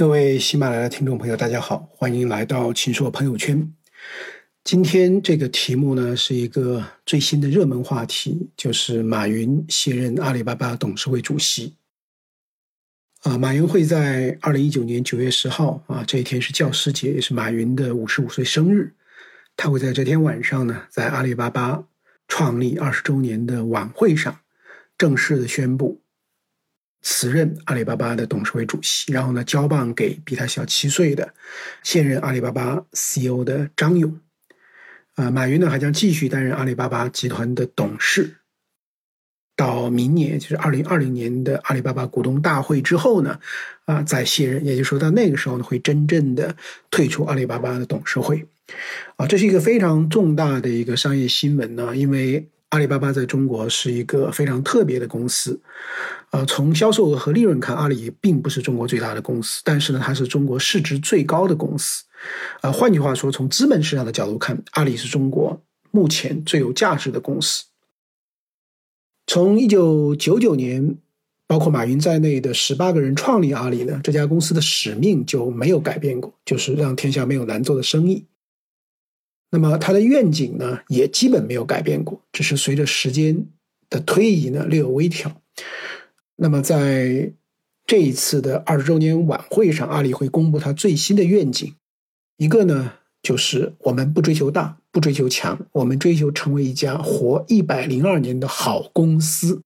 各位喜马拉雅听众朋友，大家好，欢迎来到秦朔朋友圈。今天这个题目呢，是一个最新的热门话题，就是马云卸任阿里巴巴董事会主席。啊，马云会在二零一九年九月十号啊，这一天是教师节，也是马云的五十五岁生日。他会在这天晚上呢，在阿里巴巴创立二十周年的晚会上，正式的宣布。辞任阿里巴巴的董事会主席，然后呢，交棒给比他小七岁的现任阿里巴巴 CEO 的张勇。啊，马云呢还将继续担任阿里巴巴集团的董事，到明年就是二零二零年的阿里巴巴股东大会之后呢，啊，再卸任，也就是说到那个时候呢，会真正的退出阿里巴巴的董事会。啊，这是一个非常重大的一个商业新闻呢，因为。阿里巴巴在中国是一个非常特别的公司，呃，从销售额和利润看，阿里并不是中国最大的公司，但是呢，它是中国市值最高的公司。呃，换句话说，从资本市场的角度看，阿里是中国目前最有价值的公司。从一九九九年，包括马云在内的十八个人创立阿里呢，这家公司的使命就没有改变过，就是让天下没有难做的生意。那么他的愿景呢，也基本没有改变过，只是随着时间的推移呢，略有微调。那么在这一次的二十周年晚会上，阿里会公布他最新的愿景，一个呢就是我们不追求大，不追求强，我们追求成为一家活一百零二年的好公司。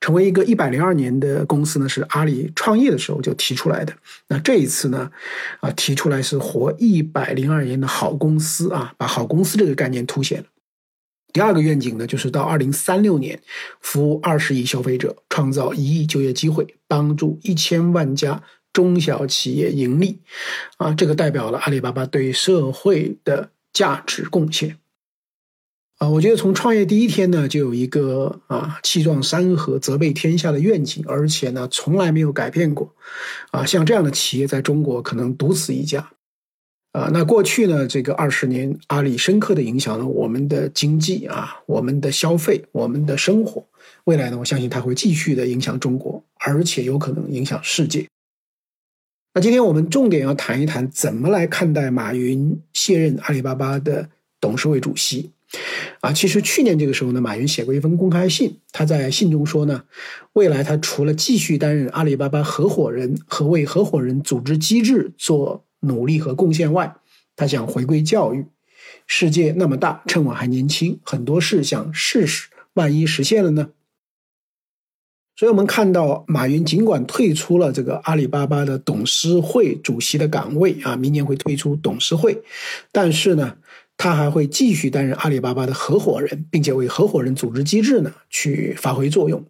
成为一个一百零二年的公司呢，是阿里创业的时候就提出来的。那这一次呢，啊，提出来是活一百零二年的好公司啊，把好公司这个概念凸显了。第二个愿景呢，就是到二零三六年，服务二十亿消费者，创造一亿就业机会，帮助一千万家中小企业盈利。啊，这个代表了阿里巴巴对社会的价值贡献。啊，我觉得从创业第一天呢，就有一个啊气壮山河、责备天下的愿景，而且呢从来没有改变过。啊，像这样的企业在中国可能独此一家。啊，那过去呢这个二十年，阿里深刻的影响了我们的经济啊，我们的消费，我们的生活。未来呢，我相信它会继续的影响中国，而且有可能影响世界。那今天我们重点要谈一谈，怎么来看待马云卸任阿里巴巴的董事会主席。啊，其实去年这个时候呢，马云写过一封公开信。他在信中说呢，未来他除了继续担任阿里巴巴合伙人和为合伙人组织机制做努力和贡献外，他想回归教育。世界那么大，趁我还年轻，很多事想试试，万一实现了呢？所以，我们看到马云尽管退出了这个阿里巴巴的董事会主席的岗位啊，明年会退出董事会，但是呢。他还会继续担任阿里巴巴的合伙人，并且为合伙人组织机制呢去发挥作用。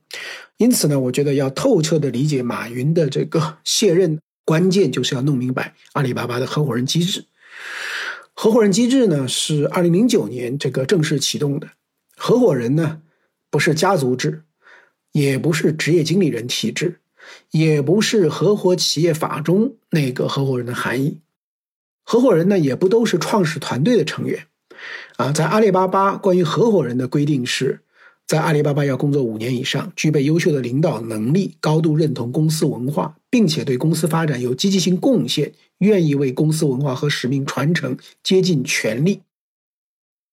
因此呢，我觉得要透彻的理解马云的这个卸任，关键就是要弄明白阿里巴巴的合伙人机制。合伙人机制呢是二零零九年这个正式启动的。合伙人呢不是家族制，也不是职业经理人体制，也不是合伙企业法中那个合伙人的含义。合伙人呢，也不都是创始团队的成员，啊，在阿里巴巴关于合伙人的规定是，在阿里巴巴要工作五年以上，具备优秀的领导能力，高度认同公司文化，并且对公司发展有积极性贡献，愿意为公司文化和使命传承竭尽全力。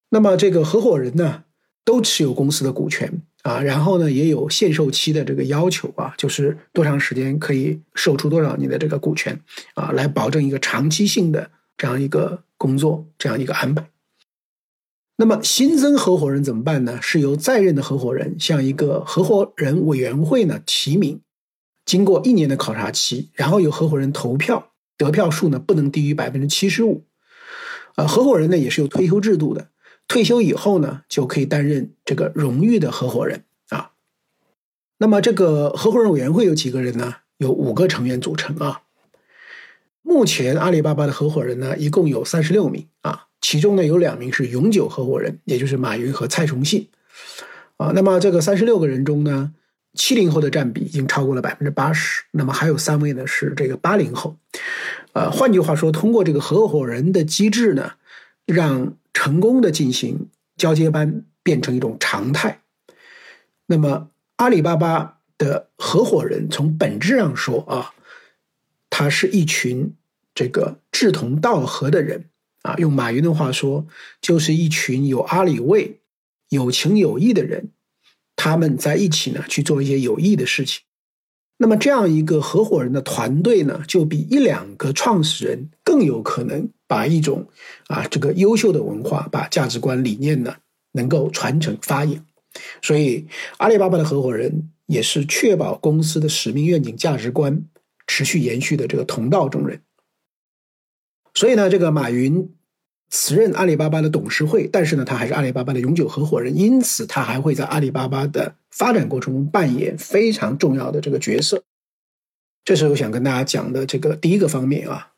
那么这个合伙人呢，都持有公司的股权啊，然后呢，也有限售期的这个要求啊，就是多长时间可以售出多少你的这个股权啊，来保证一个长期性的。这样一个工作，这样一个安排。那么新增合伙人怎么办呢？是由在任的合伙人向一个合伙人委员会呢提名，经过一年的考察期，然后由合伙人投票，得票数呢不能低于百分之七十五。呃，合伙人呢也是有退休制度的，退休以后呢就可以担任这个荣誉的合伙人啊。那么这个合伙人委员会有几个人呢？有五个成员组成啊。目前阿里巴巴的合伙人呢，一共有三十六名啊，其中呢有两名是永久合伙人，也就是马云和蔡崇信啊。那么这个三十六个人中呢，七零后的占比已经超过了百分之八十，那么还有三位呢是这个八零后。呃，换句话说，通过这个合伙人的机制呢，让成功的进行交接班变成一种常态。那么阿里巴巴的合伙人从本质上说啊。他是一群这个志同道合的人啊，用马云的话说，就是一群有阿里味、有情有义的人，他们在一起呢去做一些有益的事情。那么这样一个合伙人的团队呢，就比一两个创始人更有可能把一种啊这个优秀的文化、把价值观理念呢能够传承发扬。所以，阿里巴巴的合伙人也是确保公司的使命、愿景、价值观持续延续的这个同道中人。所以呢，这个马云辞任阿里巴巴的董事会，但是呢，他还是阿里巴巴的永久合伙人，因此他还会在阿里巴巴的发展过程中扮演非常重要的这个角色。这是我想跟大家讲的这个第一个方面啊。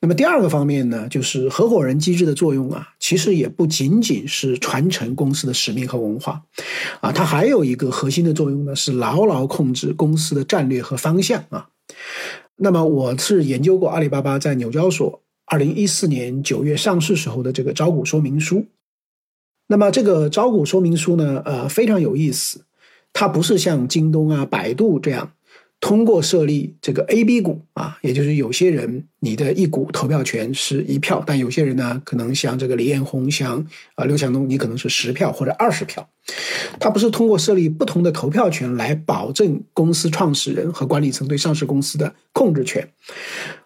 那么第二个方面呢，就是合伙人机制的作用啊，其实也不仅仅是传承公司的使命和文化，啊，它还有一个核心的作用呢，是牢牢控制公司的战略和方向啊。那么我是研究过阿里巴巴在纽交所二零一四年九月上市时候的这个招股说明书。那么这个招股说明书呢，呃，非常有意思，它不是像京东啊、百度这样。通过设立这个 A、B 股啊，也就是有些人你的一股投票权是一票，但有些人呢，可能像这个李彦宏、像啊刘强东，你可能是十票或者二十票。他不是通过设立不同的投票权来保证公司创始人和管理层对上市公司的控制权。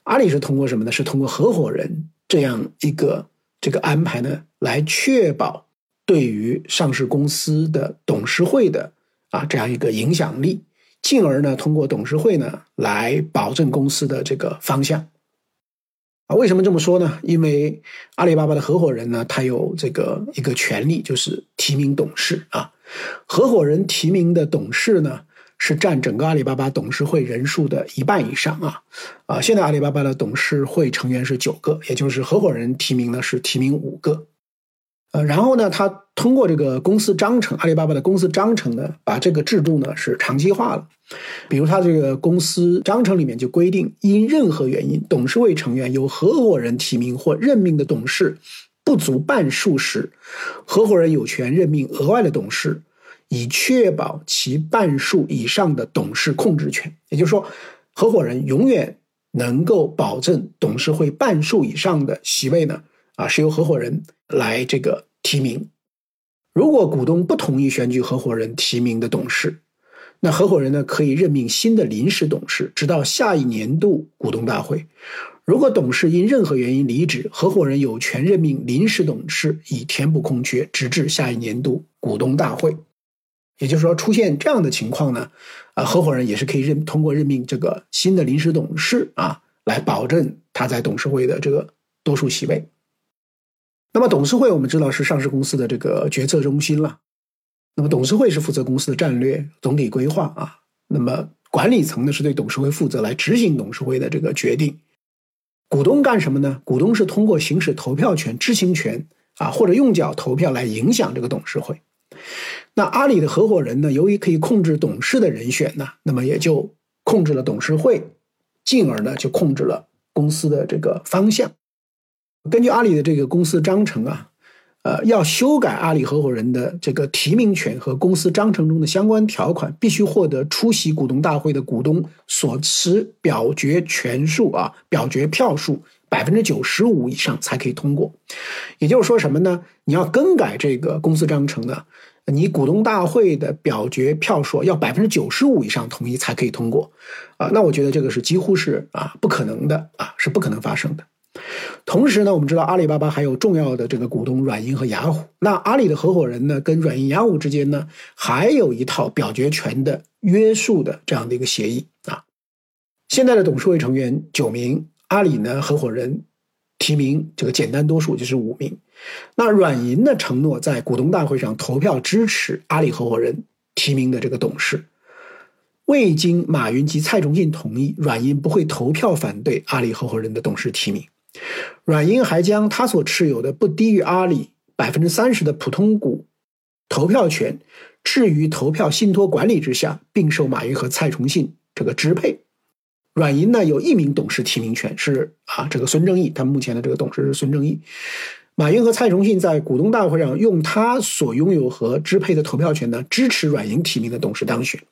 阿里是通过什么呢？是通过合伙人这样一个这个安排呢，来确保对于上市公司的董事会的啊这样一个影响力。进而呢，通过董事会呢来保证公司的这个方向。啊，为什么这么说呢？因为阿里巴巴的合伙人呢，他有这个一个权利，就是提名董事啊。合伙人提名的董事呢，是占整个阿里巴巴董事会人数的一半以上啊。啊，现在阿里巴巴的董事会成员是九个，也就是合伙人提名呢是提名五个。呃，然后呢，他通过这个公司章程，阿里巴巴的公司章程呢，把这个制度呢是长期化了。比如，他这个公司章程里面就规定，因任何原因，董事会成员由合伙人提名或任命的董事不足半数时，合伙人有权任命额外的董事，以确保其半数以上的董事控制权。也就是说，合伙人永远能够保证董事会半数以上的席位呢，啊，是由合伙人来这个提名。如果股东不同意选举合伙人提名的董事，那合伙人呢，可以任命新的临时董事，直到下一年度股东大会。如果董事因任何原因离职，合伙人有权任命临时董事以填补空缺，直至下一年度股东大会。也就是说，出现这样的情况呢，啊，合伙人也是可以任通过任命这个新的临时董事啊，来保证他在董事会的这个多数席位。那么，董事会我们知道是上市公司的这个决策中心了。那么董事会是负责公司的战略总体规划啊，那么管理层呢是对董事会负责来执行董事会的这个决定。股东干什么呢？股东是通过行使投票权、知情权啊，或者用脚投票来影响这个董事会。那阿里的合伙人呢，由于可以控制董事的人选呢，那么也就控制了董事会，进而呢就控制了公司的这个方向。根据阿里的这个公司章程啊。呃，要修改阿里合伙人的这个提名权和公司章程中的相关条款，必须获得出席股东大会的股东所持表决权数啊，表决票数百分之九十五以上才可以通过。也就是说什么呢？你要更改这个公司章程呢，你股东大会的表决票数要百分之九十五以上同意才可以通过。啊，那我觉得这个是几乎是啊不可能的啊，是不可能发生的。同时呢，我们知道阿里巴巴还有重要的这个股东软银和雅虎。那阿里的合伙人呢，跟软银、雅虎之间呢，还有一套表决权的约束的这样的一个协议啊。现在的董事会成员九名，阿里呢合伙人提名这个简单多数就是五名。那软银呢承诺在股东大会上投票支持阿里合伙人提名的这个董事，未经马云及蔡崇信同意，软银不会投票反对阿里合伙人的董事提名。软银还将他所持有的不低于阿里百分之三十的普通股投票权置于投票信托管理之下，并受马云和蔡崇信这个支配。软银呢有一名董事提名权，是啊，这个孙正义，他目前的这个董事是孙正义。马云和蔡崇信在股东大会上用他所拥有和支配的投票权呢，支持软银提名的董事当选。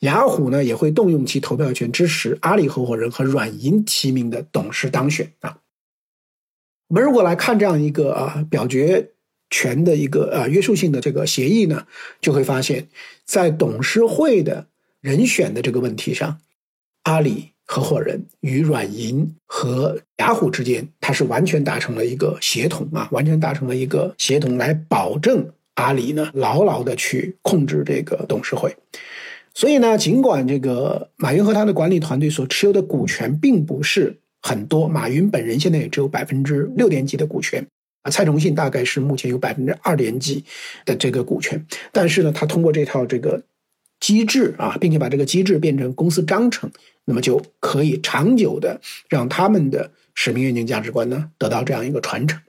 雅虎呢也会动用其投票权支持阿里合伙人和软银提名的董事当选啊。我们如果来看这样一个啊表决权的一个啊约束性的这个协议呢，就会发现，在董事会的人选的这个问题上，阿里合伙人与软银和雅虎之间，它是完全达成了一个协同啊，完全达成了一个协同，来保证阿里呢牢牢的去控制这个董事会。所以呢，尽管这个马云和他的管理团队所持有的股权并不是很多，马云本人现在也只有百分之六点几的股权啊，蔡崇信大概是目前有百分之二点几的这个股权，但是呢，他通过这套这个机制啊，并且把这个机制变成公司章程，那么就可以长久的让他们的使命、愿景、价值观呢得到这样一个传承。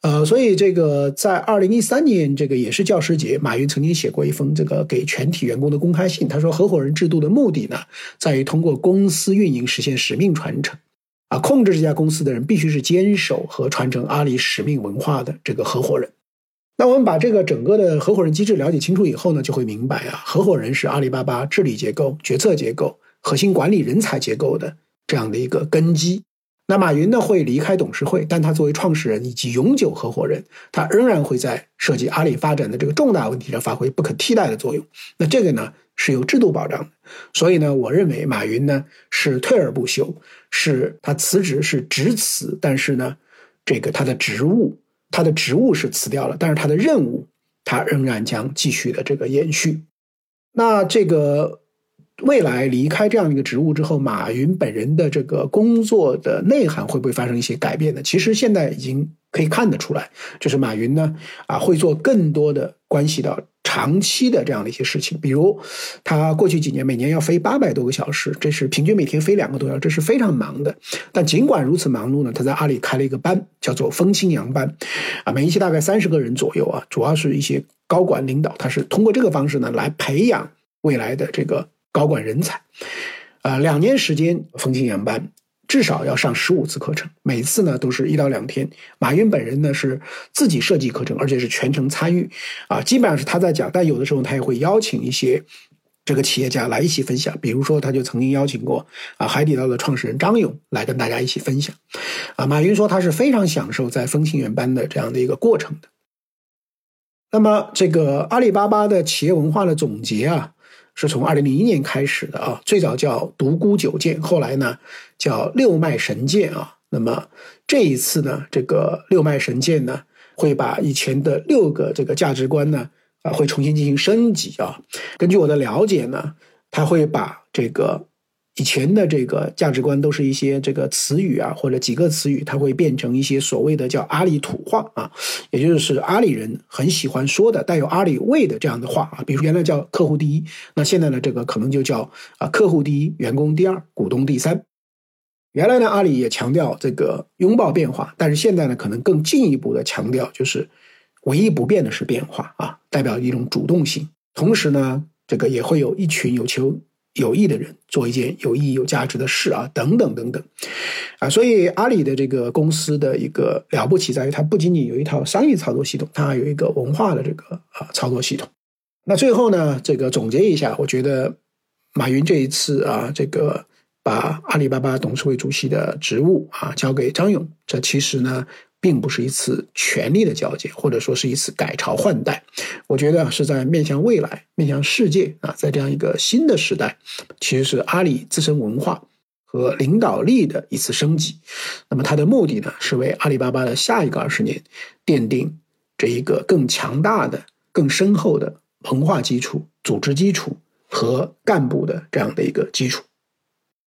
呃，所以这个在二零一三年，这个也是教师节，马云曾经写过一封这个给全体员工的公开信。他说，合伙人制度的目的呢，在于通过公司运营实现使命传承。啊，控制这家公司的人必须是坚守和传承阿里使命文化的这个合伙人。那我们把这个整个的合伙人机制了解清楚以后呢，就会明白啊，合伙人是阿里巴巴治理结构、决策结构、核心管理人才结构的这样的一个根基。那马云呢会离开董事会，但他作为创始人以及永久合伙人，他仍然会在涉及阿里发展的这个重大问题上发挥不可替代的作用。那这个呢是有制度保障的，所以呢，我认为马云呢是退而不休，是他辞职是直辞，但是呢，这个他的职务他的职务是辞掉了，但是他的任务他仍然将继续的这个延续。那这个。未来离开这样一个职务之后，马云本人的这个工作的内涵会不会发生一些改变呢？其实现在已经可以看得出来，就是马云呢，啊，会做更多的关系到长期的这样的一些事情。比如，他过去几年每年要飞八百多个小时，这是平均每天飞两个多小时，这是非常忙的。但尽管如此忙碌呢，他在阿里开了一个班，叫做“风清扬班”，啊，每一期大概三十个人左右啊，主要是一些高管领导，他是通过这个方式呢来培养未来的这个。高管人才，啊，两年时间，风清扬班至少要上十五次课程，每次呢都是一到两天。马云本人呢是自己设计课程，而且是全程参与，啊，基本上是他在讲，但有的时候他也会邀请一些这个企业家来一起分享。比如说，他就曾经邀请过啊海底捞的创始人张勇来跟大家一起分享。啊，马云说他是非常享受在风清扬班的这样的一个过程的。那么，这个阿里巴巴的企业文化的总结啊。是从二零零一年开始的啊，最早叫独孤九剑，后来呢叫六脉神剑啊。那么这一次呢，这个六脉神剑呢，会把以前的六个这个价值观呢啊，会重新进行升级啊。根据我的了解呢，他会把这个。以前的这个价值观都是一些这个词语啊，或者几个词语，它会变成一些所谓的叫阿里土话啊，也就是阿里人很喜欢说的带有阿里味的这样的话啊。比如原来叫客户第一，那现在呢，这个可能就叫啊客户第一，员工第二，股东第三。原来呢，阿里也强调这个拥抱变化，但是现在呢，可能更进一步的强调就是唯一不变的是变化啊，代表一种主动性。同时呢，这个也会有一群有求。有益的人做一件有意义、有价值的事啊，等等等等，啊，所以阿里的这个公司的一个了不起在于，它不仅仅有一套商业操作系统，它还有一个文化的这个啊操作系统。那最后呢，这个总结一下，我觉得马云这一次啊，这个把阿里巴巴董事会主席的职务啊交给张勇，这其实呢。并不是一次权力的交接，或者说是一次改朝换代，我觉得是在面向未来、面向世界啊，在这样一个新的时代，其实是阿里自身文化和领导力的一次升级。那么它的目的呢，是为阿里巴巴的下一个二十年奠定这一个更强大的、更深厚的文化基础、组织基础和干部的这样的一个基础。